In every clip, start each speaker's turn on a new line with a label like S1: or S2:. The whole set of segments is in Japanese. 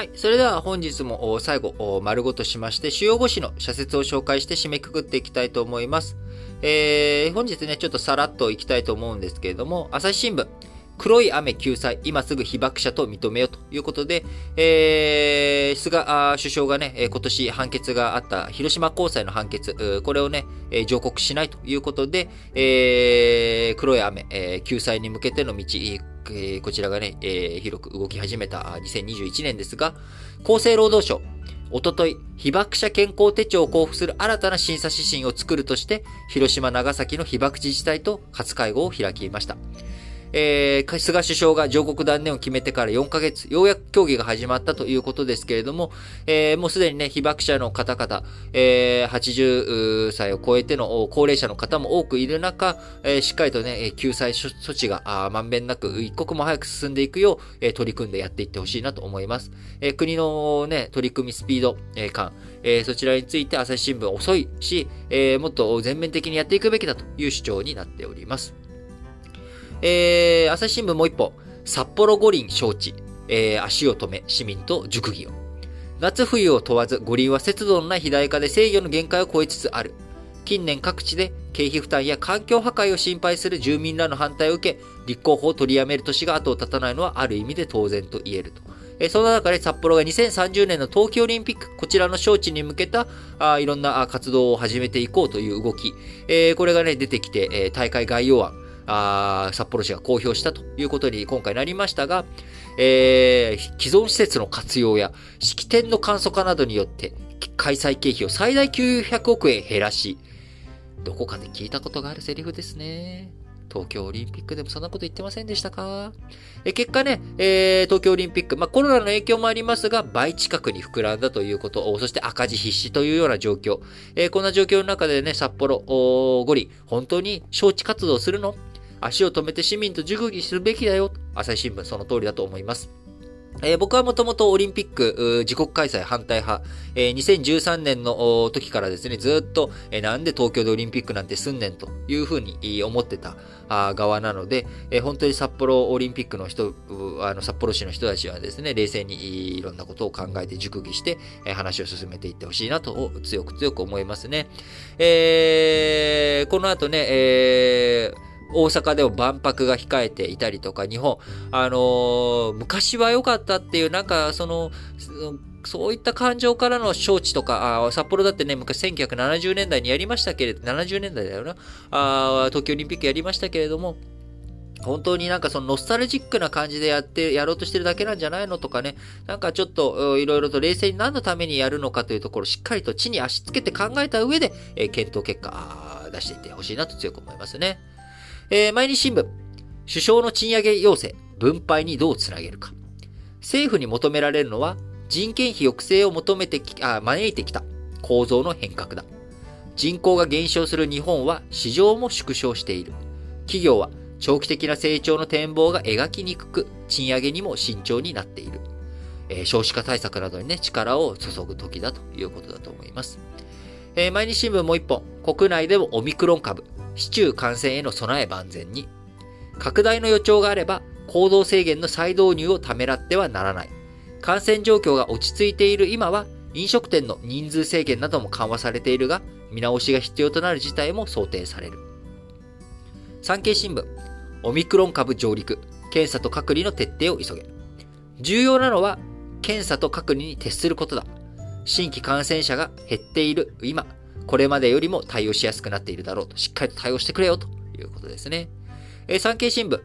S1: はい。それでは本日も最後、丸ごとしまして、主要5紙の社説を紹介して締めくくっていきたいと思います。えー、本日ね、ちょっとさらっといきたいと思うんですけれども、朝日新聞。黒い雨救済、今すぐ被爆者と認めようということで、えー、菅首相がね、今年判決があった広島高裁の判決、これをね、上告しないということで、えー、黒い雨、え、救済に向けての道、えこちらがね、えー、広く動き始めた2021年ですが、厚生労働省、おととい、被爆者健康手帳を交付する新たな審査指針を作るとして、広島、長崎の被爆自治体と初会合を開きました。えー、菅首相が上告断念を決めてから4ヶ月、ようやく協議が始まったということですけれども、えー、もうすでにね、被爆者の方々、えー、80歳を超えての高齢者の方も多くいる中、えー、しっかりとね、救済措置がまんべんなく一刻も早く進んでいくよう、えー、取り組んでやっていってほしいなと思います。えー、国のね、取り組みスピード、えー、感、えー、そちらについて朝日新聞遅いし、えー、もっと全面的にやっていくべきだという主張になっております。えー、朝日新聞もう一歩、札幌五輪招致、えー、足を止め、市民と熟議を。夏冬を問わず、五輪は節度のない肥大化で制御の限界を超えつつある。近年各地で経費負担や環境破壊を心配する住民らの反対を受け、立候補を取りやめる年が後を絶たないのはある意味で当然と言えると。えそんな中で札幌が2030年の冬季オリンピック、こちらの招致に向けたあいろんな活動を始めていこうという動き、えー、これがね、出てきて、えー、大会概要案、あ札幌市が公表したということに今回なりましたが、えー、既存施設の活用や式典の簡素化などによって開催経費を最大900億円減らし、どこかで聞いたことがあるセリフですね。東京オリンピックでもそんなこと言ってませんでしたか？え結果ね、えー、東京オリンピック、まあ、コロナの影響もありますが、倍近くに膨らんだということ、そして赤字必至というような状況。えー、こんな状況の中でね、札幌、五里、本当に招致活動するの？足を止めて市民と熟議するべきだよ。朝日新聞その通りだと思います。えー、僕はもともとオリンピック、自国開催反対派、えー、2013年の時からですね、ずっと、えー、なんで東京でオリンピックなんてすんねんというふうに思ってた側なので、えー、本当に札幌オリンピックの人、あの札幌市の人たちはですね、冷静にいろんなことを考えて熟議して、えー、話を進めていってほしいなと強く強く思いますね。えー、この後ね、えー大阪でも万博が控えていたりとか、日本、あのー、昔は良かったっていう、なんか、その、そういった感情からの招致とか、あ札幌だってね、昔1970年代にやりましたけれど、70年代だよな。あ東京オリンピックやりましたけれども、本当になんかそのノスタルジックな感じでやって、やろうとしてるだけなんじゃないのとかね、なんかちょっといろいろと冷静に何のためにやるのかというところしっかりと地に足つけて考えた上で、えー、検討結果出していってほしいなと強く思いますね。えー、毎日新聞。首相の賃上げ要請、分配にどうつなげるか。政府に求められるのは、人件費抑制を求めてき、あ、招いてきた構造の変革だ。人口が減少する日本は市場も縮小している。企業は長期的な成長の展望が描きにくく、賃上げにも慎重になっている。えー、少子化対策などにね、力を注ぐ時だということだと思います。えー、毎日新聞もう一本。国内でもオミクロン株。市中感染への備え万全に。拡大の予兆があれば、行動制限の再導入をためらってはならない。感染状況が落ち着いている今は、飲食店の人数制限なども緩和されているが、見直しが必要となる事態も想定される。産経新聞、オミクロン株上陸、検査と隔離の徹底を急げ。重要なのは、検査と隔離に徹することだ。新規感染者が減っている今、これまでよりも対応しやすくなっているだろうと、しっかりと対応してくれよということですね。えー、産経新聞、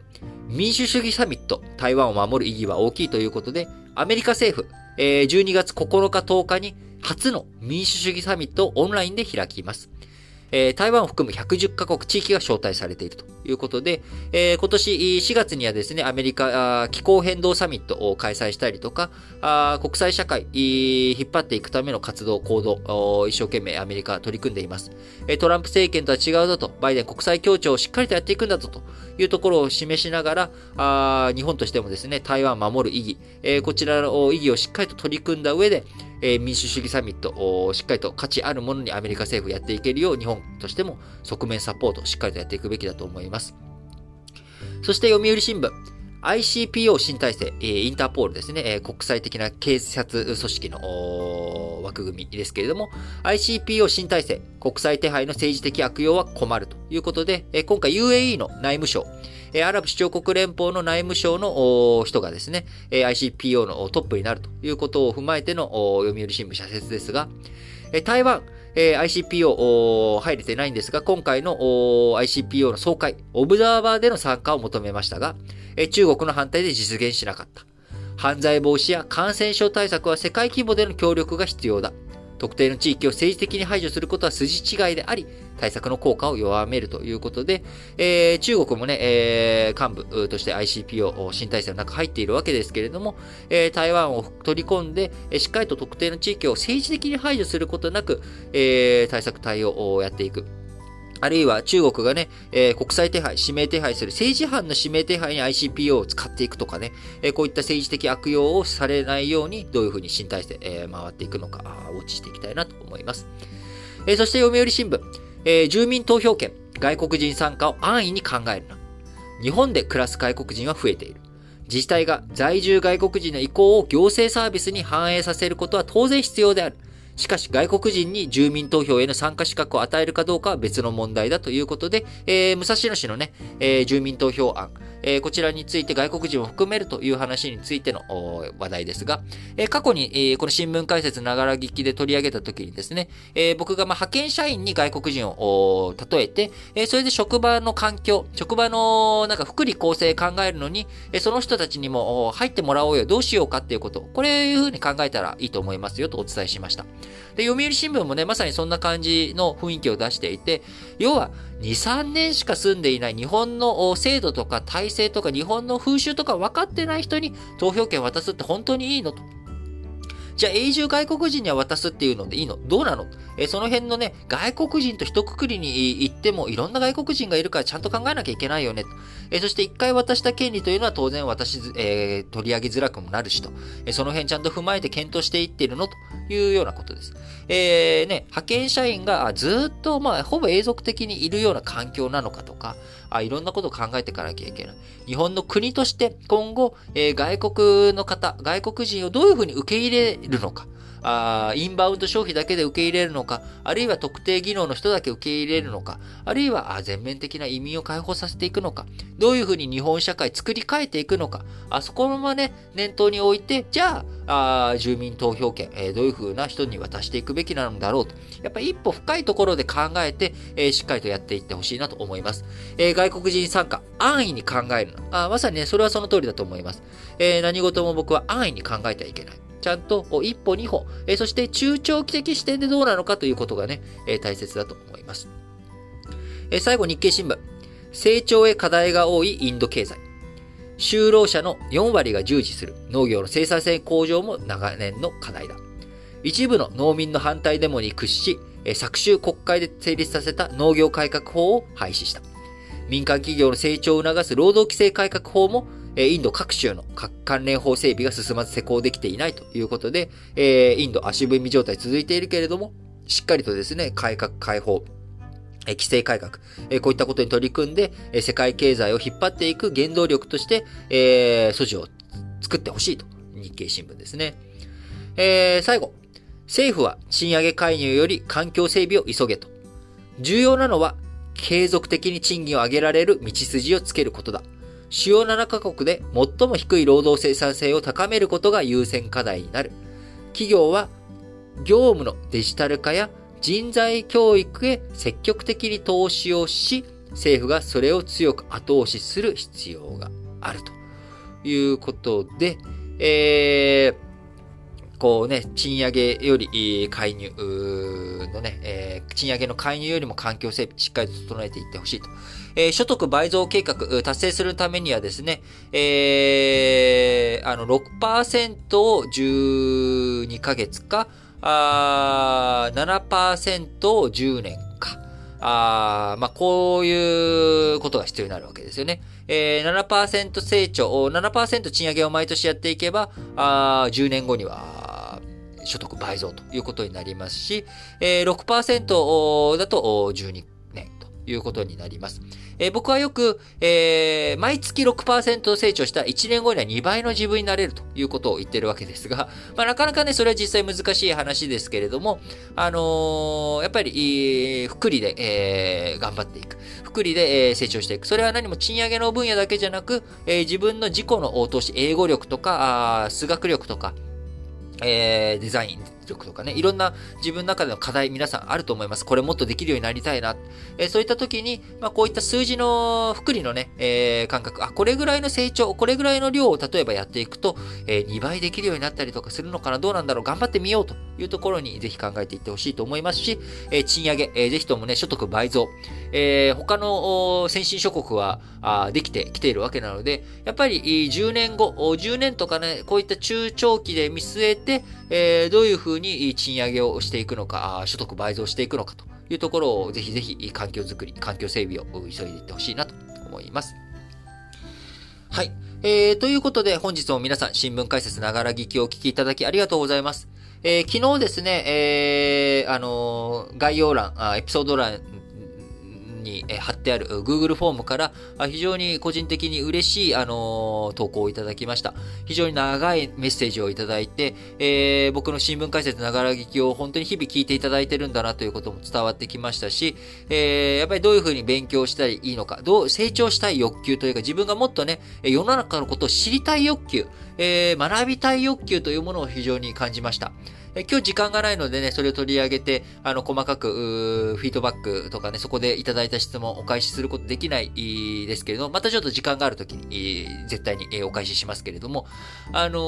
S1: 民主主義サミット、台湾を守る意義は大きいということで、アメリカ政府、えー、12月9日10日に初の民主主義サミットをオンラインで開きます。えー、台湾を含む110カ国地域が招待されているということで、えー、今年4月にはですね、アメリカ気候変動サミットを開催したりとか、あ国際社会、引っ張っていくための活動、行動、一生懸命アメリカは取り組んでいます。トランプ政権とは違うぞと、バイデン国際協調をしっかりとやっていくんだぞというところを示しながら、あ日本としてもですね、台湾を守る意義、えー、こちらの意義をしっかりと取り組んだ上で、え民主主義サミットをしっかりと価値あるものにアメリカ政府やっていけるよう日本としても側面サポートしっかりとやっていくべきだと思います。そして読売新聞。ICPO 新体制、インターポールですね、国際的な警察組織の枠組みですけれども、ICPO 新体制、国際手配の政治的悪用は困るということで、今回 UAE の内務省、アラブ首長国連邦の内務省の人がですね、ICPO のトップになるということを踏まえての読売新聞社説ですが、台湾、ICPO 入れてないんですが、今回の ICPO の総会、オブザーバーでの参加を求めましたが、中国の反対で実現しなかった。犯罪防止や感染症対策は世界規模での協力が必要だ。特定の地域を政治的に排除することは筋違いであり、対策の効果を弱めるということで、えー、中国もね、えー、幹部として ICPO 新体制の中入っているわけですけれども、えー、台湾を取り込んで、しっかりと特定の地域を政治的に排除することなく、えー、対策対応をやっていく。あるいは中国がね、えー、国際手配、指名手配する政治犯の指名手配に ICPO を使っていくとかね、えー、こういった政治的悪用をされないように、どういうふうに新体制、えー、回っていくのか、ウォッチしていきたいなと思います。えー、そして読売新聞、えー、住民投票権、外国人参加を安易に考えるな。日本で暮らす外国人は増えている。自治体が在住外国人の意向を行政サービスに反映させることは当然必要である。しかし外国人に住民投票への参加資格を与えるかどうかは別の問題だということで、えー、武蔵野市のね、えー、住民投票案、えー、こちらについて外国人を含めるという話についての話題ですが、えー、過去に、えー、この新聞解説ながら聞きで取り上げたときにですね、え、僕がま派遣社員に外国人を例えて、え、それで職場の環境、職場のなんか福利厚生考えるのに、え、その人たちにも入ってもらおうよ、どうしようかっていうこと、これいうふうに考えたらいいと思いますよとお伝えしました。で、読売新聞もね、まさにそんな感じの雰囲気を出していて、要は、2、3年しか住んでいない日本の制度とか体制とか日本の風習とか分かってない人に投票権渡すって本当にいいのと。じゃあ永住外国人には渡すっていうのでいいの？どうなの？えその辺のね、外国人と一括りに行ってもいろんな外国人がいるからちゃんと考えなきゃいけないよね。えそして一回渡した権利というのは当然私、えー、取り上げづらくもなるしと。えその辺ちゃんと踏まえて検討していってるのというようなことです。えー、ね、派遣社員がずっと、まあ、ほぼ永続的にいるような環境なのかとか、あいろんなことを考えていかなきゃいけない。日本の国として今後、えー、外国の方、外国人をどういうふうに受け入れるのか。あインバウンド消費だけで受け入れるのか、あるいは特定技能の人だけ受け入れるのか、あるいは全面的な移民を解放させていくのか、どういうふうに日本社会作り変えていくのか、あそこのままね、念頭に置いて、じゃあ、あ住民投票権、えー、どういうふうな人に渡していくべきなのだろうと。やっぱり一歩深いところで考えて、えー、しっかりとやっていってほしいなと思います。えー、外国人参加、安易に考えるあ。まさにね、それはその通りだと思います。え何事も僕は安易に考えてはいけない。ちゃんと一歩二歩、えそして中長期的視点でどうなのかということがね、え大切だと思います。え最後、日経新聞。成長へ課題が多いインド経済。就労者の4割が従事する農業の生産性向上も長年の課題だ。一部の農民の反対デモに屈し、昨週国会で成立させた農業改革法を廃止した。民間企業の成長を促す労働規制改革法もインド各州の関連法整備が進まず施行できていないということで、インド足踏み状態続いているけれども、しっかりとですね、改革、開放、規制改革、こういったことに取り組んで、世界経済を引っ張っていく原動力として、え、素地を作ってほしいと。日経新聞ですね。え、最後。政府は賃上げ介入より環境整備を急げと。重要なのは、継続的に賃金を上げられる道筋をつけることだ。主要7カ国で最も低い労働生産性を高めることが優先課題になる。企業は業務のデジタル化や人材教育へ積極的に投資をし、政府がそれを強く後押しする必要があるということで、えー、こうね、賃上げより介入のね、えー、賃上げの介入よりも環境整備しっかりと整えていってほしいと。えー、所得倍増計画達成するためにはですね、えー、あの6%を12ヶ月か、あ7%を10年か。あまあ、こういうことが必要になるわけですよね。えー、7%成長、7%賃上げを毎年やっていけば、あ10年後には、所得倍増ということになりますし、え、6%だと12年ということになります。え、僕はよく、え、毎月6%成長した1年後には2倍の自分になれるということを言ってるわけですが、まあ、なかなかね、それは実際難しい話ですけれども、あのー、やっぱり、福利で、え、頑張っていく。福利で、え、成長していく。それは何も賃上げの分野だけじゃなく、えー、自分の自己の投資、英語力とか、数学力とか、えー、デザイン。力とかね、いろんな自分の中での課題皆さんあると思います。これもっとできるようになりたいな。え、そういった時に、まあ、こういった数字の福利のね、えー、感覚、あ、これぐらいの成長、これぐらいの量を例えばやっていくと、えー、2倍できるようになったりとかするのかな、どうなんだろう、頑張ってみようというところにぜひ考えていってほしいと思いますし、えー、賃上げ、えー、ぜひともね、所得倍増、えー、他の先進諸国はあできてきているわけなので、やっぱり10年後、10年とかね、こういった中長期で見据えて、え、どういうふうに賃上げをしていくのか、所得倍増していくのかというところをぜひぜひ環境づくり、環境整備を急いでいってほしいなと思います。はい。えー、ということで本日も皆さん新聞解説ながら聞きをお聞きいただきありがとうございます。えー、昨日ですね、えー、あのー、概要欄あ、エピソード欄に貼ってある Google フォームから非常に個人的に嬉しい、あの投稿をいただきました。非常に長いメッセージをいただいて、えー、僕の新聞解説ながら聞きを本当に日々聞いていただいてるんだなということも伝わってきましたし、えー、やっぱりどういうふうに勉強したらいいのか、どう成長したい欲求というか自分がもっとね、世の中のことを知りたい欲求、えー、学びたい欲求というものを非常に感じました。え今日時間がないのでね、それを取り上げて、あの、細かく、フィードバックとかね、そこでいただいた質問をお返しすることできないですけれども、またちょっと時間がある時に、絶対にお返ししますけれども、あの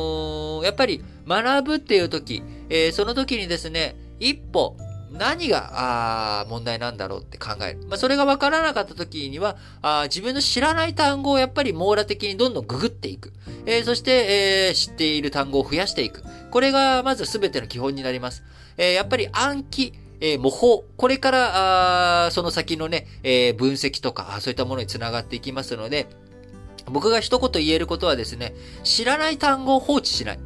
S1: ー、やっぱり学ぶっていう時、えー、その時にですね、一歩、何があ問題なんだろうって考える。まあ、それが分からなかった時にはあ、自分の知らない単語をやっぱり網羅的にどんどんググっていく。えー、そして、えー、知っている単語を増やしていく。これがまず全ての基本になります。えー、やっぱり暗記、えー、模倣。これから、あその先のね、えー、分析とか、そういったものにつながっていきますので、僕が一言言えることはですね、知らない単語を放置しない。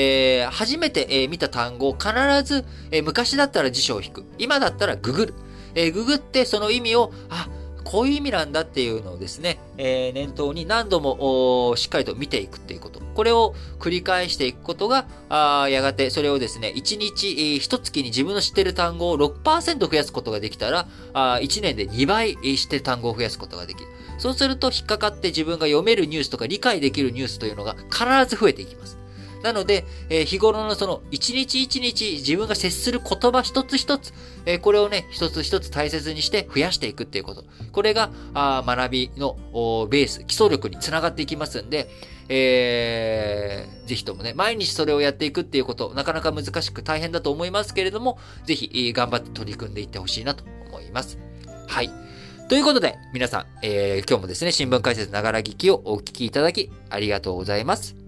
S1: えー、初めて、えー、見た単語を必ず、えー、昔だったら辞書を引く。今だったらググる。え、ググってその意味を、あ、こういう意味なんだっていうのをですね、え、念頭に何度もしっかりと見ていくっていうこと。これを繰り返していくことが、あやがてそれをですね、1日、えー、1月に自分の知ってる単語を6%増やすことができたら、あ1年で2倍知ってる単語を増やすことができる。そうすると引っかかって自分が読めるニュースとか理解できるニュースというのが必ず増えていきます。なので、えー、日頃のその一日一日自分が接する言葉一つ一つ、えー、これをね、一つ一つ大切にして増やしていくっていうこと。これがあ学びのベース、基礎力につながっていきますんで、えー、ぜひともね、毎日それをやっていくっていうこと、なかなか難しく大変だと思いますけれども、ぜひ、頑張って取り組んでいってほしいなと思います。はい。ということで、皆さん、えー、今日もですね、新聞解説ながら聞きをお聞きいただき、ありがとうございます。